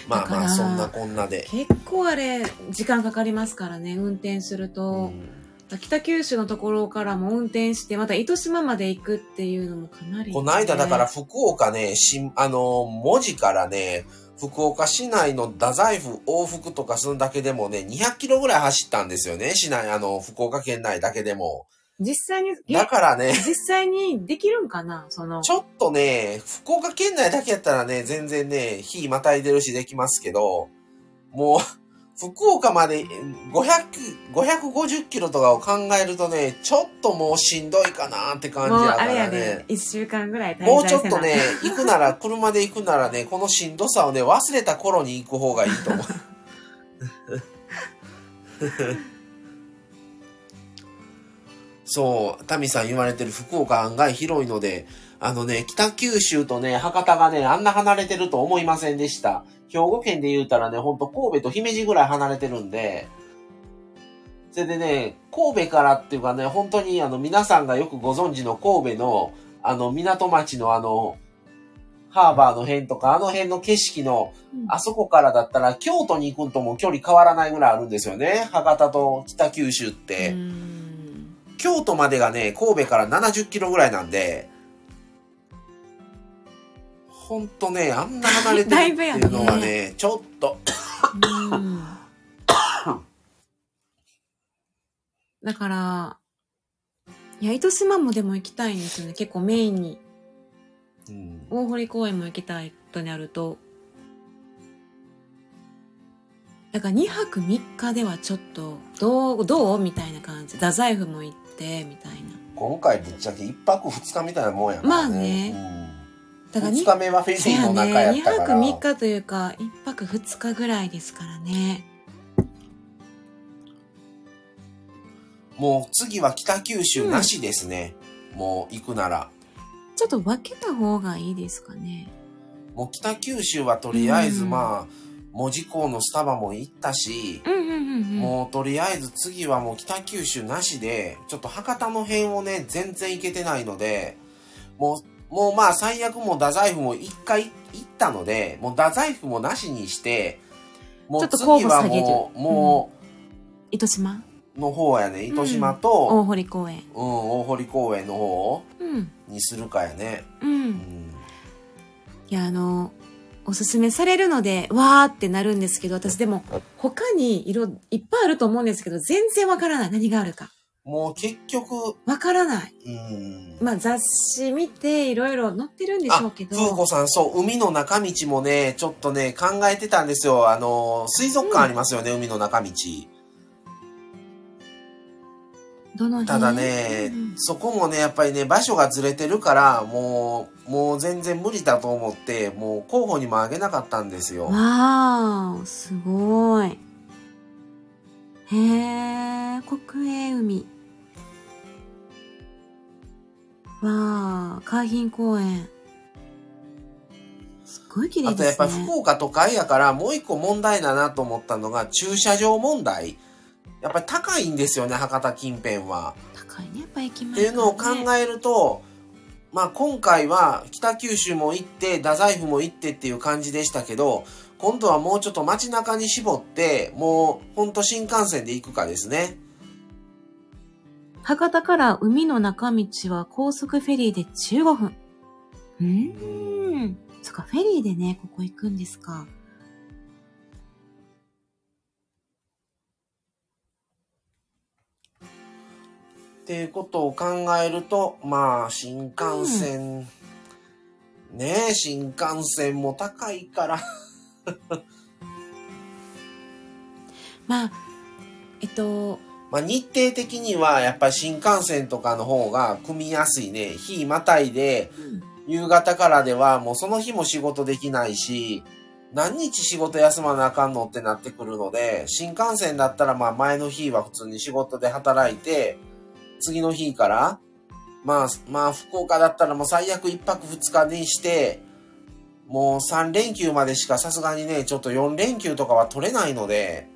まあまあ、そんなこんなで。結構あれ、時間かかりますからね、運転するうと。ん北九州のところからも運転して、また糸島まで行くっていうのもかなり、この間だから、福岡ね、しあの、文字からね、福岡市内の太宰府往復とかするだけでもね、200キロぐらい走ったんですよね。市内、あの、福岡県内だけでも。実際に、えだからね、実際にできるんかな？その、ちょっとね、福岡県内だけやったらね、全然ね、日またいでるしできますけど、もう、福岡まで500、550キロとかを考えるとね、ちょっともうしんどいかなって感じもうやかあれやらねね。、一週間ぐらいもうちょっとね、行くなら、車で行くならね、このしんどさをね、忘れた頃に行く方がいいと思う。そう、タミさん言われてる福岡案外広いので、あのね、北九州とね、博多がね、あんな離れてると思いませんでした。兵庫県で言うたらね、ほんと神戸と姫路ぐらい離れてるんで、それでね、神戸からっていうかね、本当にあの皆さんがよくご存知の神戸の、あの港町のあの、ハーバーの辺とか、あの辺の景色の、あそこからだったら京都に行くんとも距離変わらないぐらいあるんですよね。博多と北九州って。うん京都までがね、神戸から70キロぐらいなんで、ほんとね、あんな離れてるっていうのはね、ちょっと、うんだから、いや、糸島もでも行きたいんですよね。結構メインに。うん大堀公園も行きたいとなると。だから2泊3日ではちょっと、どう、どうみたいな感じ。太宰府も行って、みたいな。今回ぶっちゃけ1泊2日みたいなもんやからね。うん、だからに2日目はフェリそうやーの中ね。2やったから。泊3日というか、1泊2日ぐらいですからね。もう次は北九州なしですね。もう行くなら。ちょっと分けた方がいいですかね。もう北九州はとりあえずうんまあ、門司港のスタバも行ったし、うんうんうんうん。もうとりあえず次はもう北九州なしで、ちょっと博多の辺をね、全然行けてないので、もう、もうまあ最悪もう太宰府も一回行ったので、もう太宰府もなしにして、もう次は候補下げるもう、も糸島？う、の方やね、糸島大と、堀公園。うん、大堀公園の方うん。にするかやね。う。うんん。いや、あの、おすすめされるので、わーってなるんですけど、私でも、他に色、いっぱいあると思うんですけど、全然わからない。何があるか。もう結局、わからない。うん。まあ、雑誌見て、いろいろ載ってるんでしょうけど。風子さん、そう、海の中道もね、ちょっとね、考えてたんですよ。あの、水族館ありますよね、海の中道。どの辺？ただね、うんそこもね、やっぱりね、場所がずれてるから、もう、もう全然無理だと思って、もう候補にもあげなかったんですよ。わー、すごい。へー、国営海。わー、海浜公園。すっごい綺麗あとやっですね。ぱり福岡都会やから、もう一個問題だなと思ったのが、駐車場問題。やっぱり高いんですよね、博多近辺は。高いね、やっぱ駅前、っていうのを考えると、まあ今回は北九州も行って、太宰府も行ってっていう感じでしたけど、今度はもうちょっと街中に絞って、もうほんと新幹線で行くかですね。博多から海の中道は高速フェリーで15分。うーん。そっか、フェリーでね、ここ行くんですか。っていうことを考えると、まあ新幹線、ねえ、新幹線も高いから。まあ、えっと、まあ日程的にはやっぱり新幹線とかの方が組みやすいね。日またいで、夕方からではもうその日も仕事できないし、何日仕事休まなあかんのってなってくるので、新幹線だったらまあ前の日は普通に仕事で働いて、次の日から、まあ、まあ福岡だったらもう最悪1泊2日にして、もう3連休までしかさすがにね、ちょっと4連休とかは取れないので、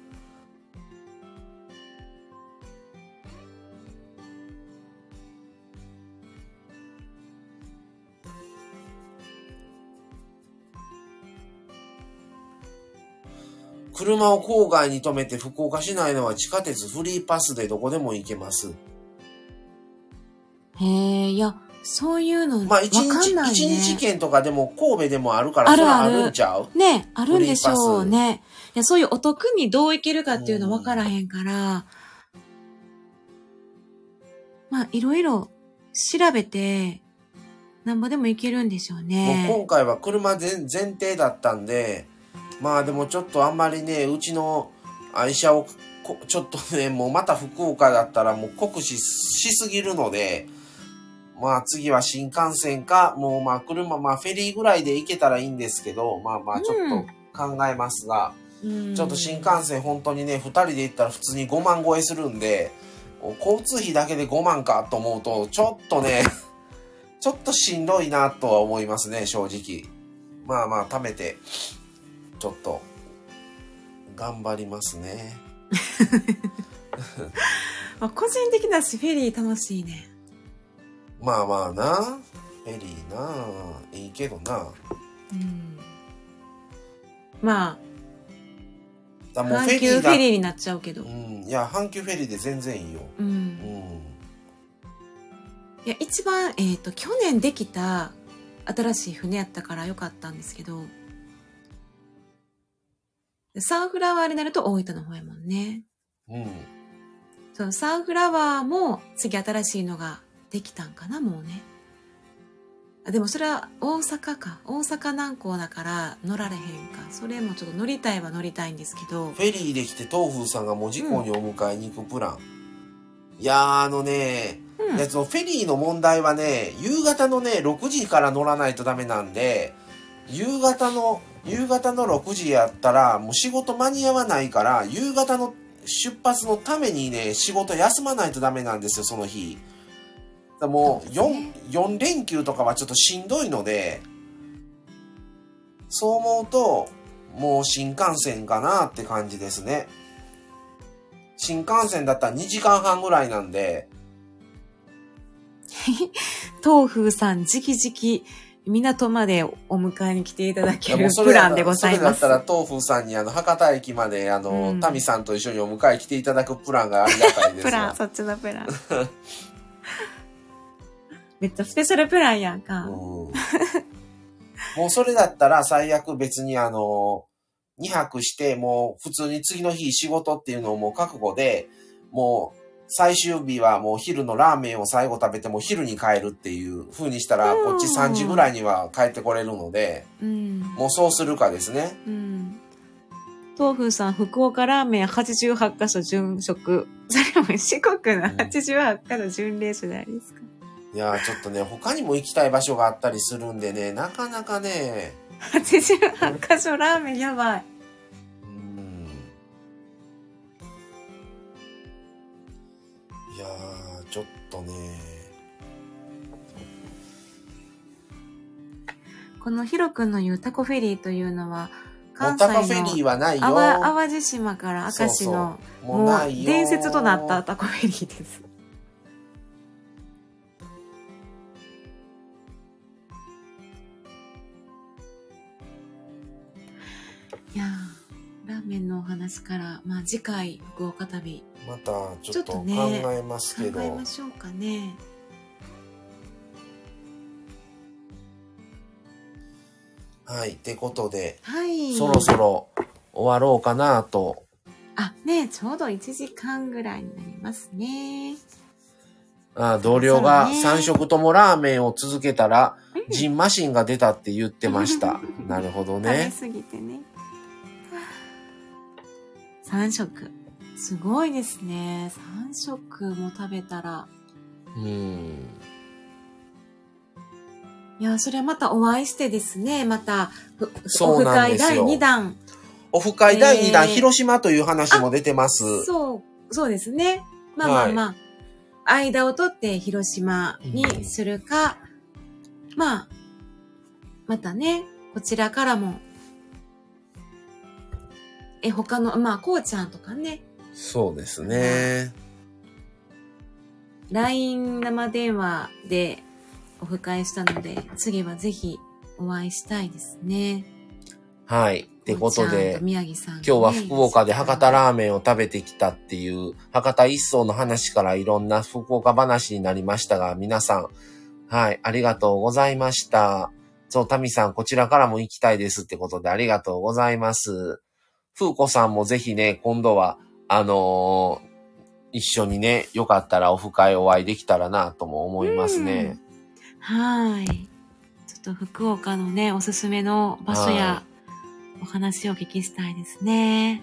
車を郊外に止めて福岡市内のは地下鉄フリーパスでどこでも行けます。へえ、いや、そういうの、まあ一わか日、んないね。一日券とかでも神戸でもあるから、あるあるあるんちゃう？ね、あるんでしょうね。いや、そういうお得にどういけるかっていうの分からへんから、まあ、いろいろ調べて、なんぼでもいけるんでしょうもうね。今回は車前前提だったんで、まあでもちょっとあんまりね、うちの愛車をこちょっとね、もうまた福岡だったらもう酷使しすぎるので、まあ次は新幹線か、もうまあ車、まあフェリーぐらいで行けたらいいんですけど、まあまあちょっと考えますが、うんちょっと新幹線本当にね、二人で行ったら普通に5万超えするんで、交通費だけで5万かと思うと、ちょっとね、ちょっとしんどいなとは思いますね、正直。まあまあ、貯めて、ちょっと、頑張りますね。まあ、個人的だし、フェリー楽しいね。まあまあな。フェリーな。いいけどな。うん。まだあ、もうフェリー阪急フだェリーになっちゃうけど。うん。いや、阪急フェリーで全然いいよ。う。うんん。いや、一番、えっ、と、去年できた新しい船やったからよかったんですけど、でサンフラワーになると大分の方やもんね。うん。そのサンフラワーも次新しいのができたんかな、もうね。あでもそれは大阪か。大阪南港だから乗られへんか。それもちょっと乗りたいは乗りたいんですけどフ。ェリーで来て東風さんが門司港にお迎えに行くプラン。いやー、あのね、うん。でそのフェリーの問題はね、夕方のね、6時から乗らないとダメなんで、夕方の、夕方の6時やったら、もう仕事間に合わないから、夕方の出発のためにね、仕事休まないとダメなんですよ、その日。だもうそうですね4、4連休とかはちょっとしんどいので、そう思うと、もう新幹線かなって感じですね。新幹線だったら2時間半ぐらいなんで、東風さん、直々、港までお迎えに来ていただいけるプランでございます。それだったら、東風さんにあの、博多駅まで、あの、うんタミさんと一緒にお迎え来ていただくプランがありがたいです プラン、わ。そっちのプラン。めっちゃスペシャルプランやんか。うんもうそれだったら、最悪別にあの、2泊して、もう普通に次の日仕事っていうのをもう覚悟で、もう、最終日はもう昼のラーメンを最後食べてもう昼に帰るっていう風にしたら、うんこっち3時ぐらいには帰ってこれるので、うん。もうそうするかですね。うん。東風さん、福岡ラーメン88カ所巡食。それも四国の88カ所巡礼所じゃないですか。いやーちょっとね、他にも行きたい場所があったりするんでね、なかなかね、88カ所ラーメンやばい。うん。いやーちょっとね、このヒロ君の言うタコフェリーというのは、も関西ーはないよ。の淡淡路島から明石のもう。伝説となったタコフェリーです。いやーラーメンのお話から、まあ次回福岡旅またちょっと考えますけど。考えましょうかね。はい。ってことで、はい。そろそろ終わろうかなと。あ、ねちょうど1時間ぐらいになりますね。あ同僚がそうね3食ともラーメンを続けたら、うんジンマシンが出たって言ってました。なるほど 食べね。すぎてね。3食。すごいですね。3食も食べたら。うん。いや、それはまたお会いしてですね、また、オフ会第2弾。オフ会第2弾、えー広島という話も出てます。そう、そうですね。まあまあまあ、間を取って広島にするか、まあ、またね、こちらからも、え、他の、まあ、こうちゃんとかね、そうですね。LINE 生電話でオフ会したので、次はぜひお会いしたいですね。はい。ってことでと、宮城さん、今日は福岡で博多ーラーメンを食べてきたっていう、博多一層の話からいろんな福岡話になりましたが、皆さん、はい、ありがとうございました。そう、タミさん、こちらからも行きたいですってことでありがとうございます。風子さんもぜひね、今度は、あのー一緒にね、よかったらオフ会お会いできたらなとも思いますね。はい。ちょっと福岡のね、おすすめの場所はやお話をお聞きしたいですね。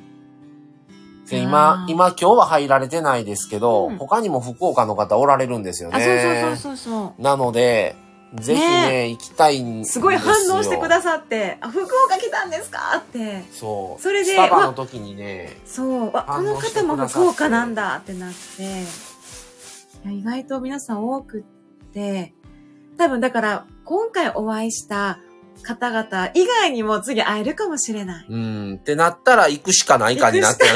で、あ今、ー今、今日は入られてないですけど、うん他にも福岡の方おられるんですよね。あ、そうそうそうそうそなので、ぜひね、行きたいんう。ですすごい反応してくさださって、あ、福岡来たんですかって。そう。それでスタバの時にね、そう、あ、こ反応しての方もくださって福岡なんだってなって。いや意外と皆さん多くって、多分だから今回お会いした方々以外にも次会えるかもしれない。うん。ってなったら行くしかないかになってる。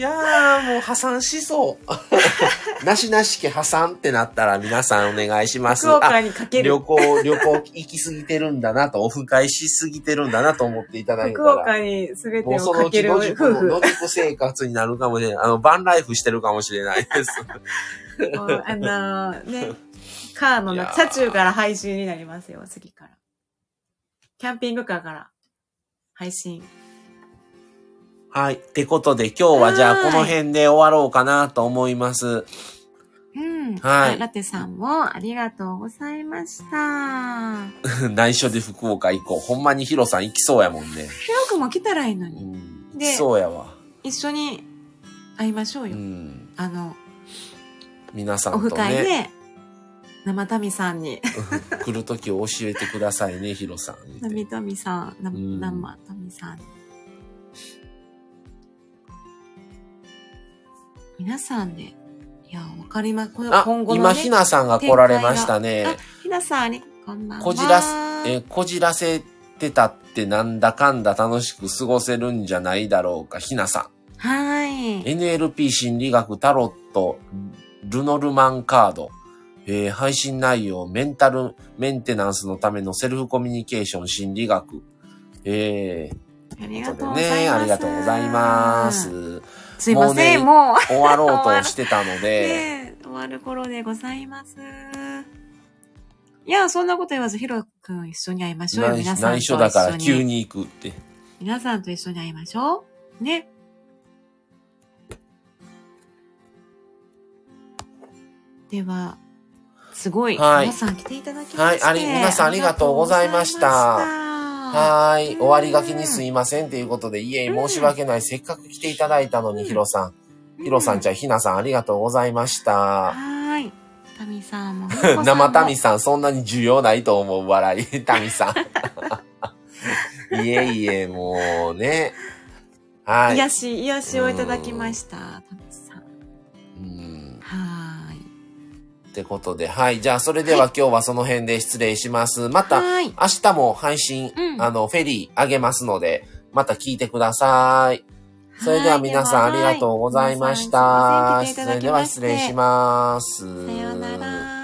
いやー、もう破産しそう。なしなし家破産ってなったら皆さんお願いします。福岡にかける旅。行、旅行行き過ぎてるんだなと、オフ会しすぎてるんだなと思っていただいた福岡ら。に全てもうそのうちをかける夫野宿の、婦。野宿生活になるかもしれない。あの、バンライフしてるかもしれないです。もうあのね、カーの中、車中から配信になりますよ、次から。キャンピングカーから配信。はい。ってことで今日はじゃあはいこの辺で終わろうかなと思います。うん。はいあラテさんもありがとうございました。内緒で福岡行こう。ほんまにヒロさん行きそうやもんね。ひろくも来たらいいのうに。できそうやわ。一緒に会いましょううよ。ん。あの、皆さオフんとね、会で、生民さんに、う ん来るとき教えてくださいね、ヒロさん。生民さん生民さん皆さんで、いや、わかりま、このあ今、後の、今、ね、ひなさんが来られましたね。あ、ひなさんに、こんばんは。こじらす、え、こじらせてたってなんだかんだ楽しく過ごせるんじゃないだろうか、ひなさん。はい。NLP 心理学タロットルノルマンカード、えー配信内容メンタルメンテナンスのためのセルフコミュニケーション心理学えありー、がとうございます。ね、ありがとうございま。す。すいません、ももう。終わろうとしてたので、ねえ終わる頃でございます。いや、そんなこと言わず、ヒロくん一緒に会いましょうよ。内皆さんと一緒に。内緒だから急に行くって。皆さんと一緒に会いましょう。ね。では、すごい、はい皆さん来ていただきまして。はいあり皆さんありがとうございましたははーい。終わりがけにすいませんということで、いえ、申し訳ない。せっかく来ていただいたのに、うんヒロさん。ヒロさんちゃん、ひなさん、ありがとうございました。はーい。タミさんも 生タミさん、そんなに需要ないと思う笑い。タミさん。いえいえ、もうね。はい。癒し、癒しをいただきました。ってことで、はい。じゃあ、それでは今日はその辺で失礼します。また。明日も配信、うんあの、フェリーあげますので、また聞いてください。それでは皆さんありがとうございました。はいそれでは失礼します。さようなら。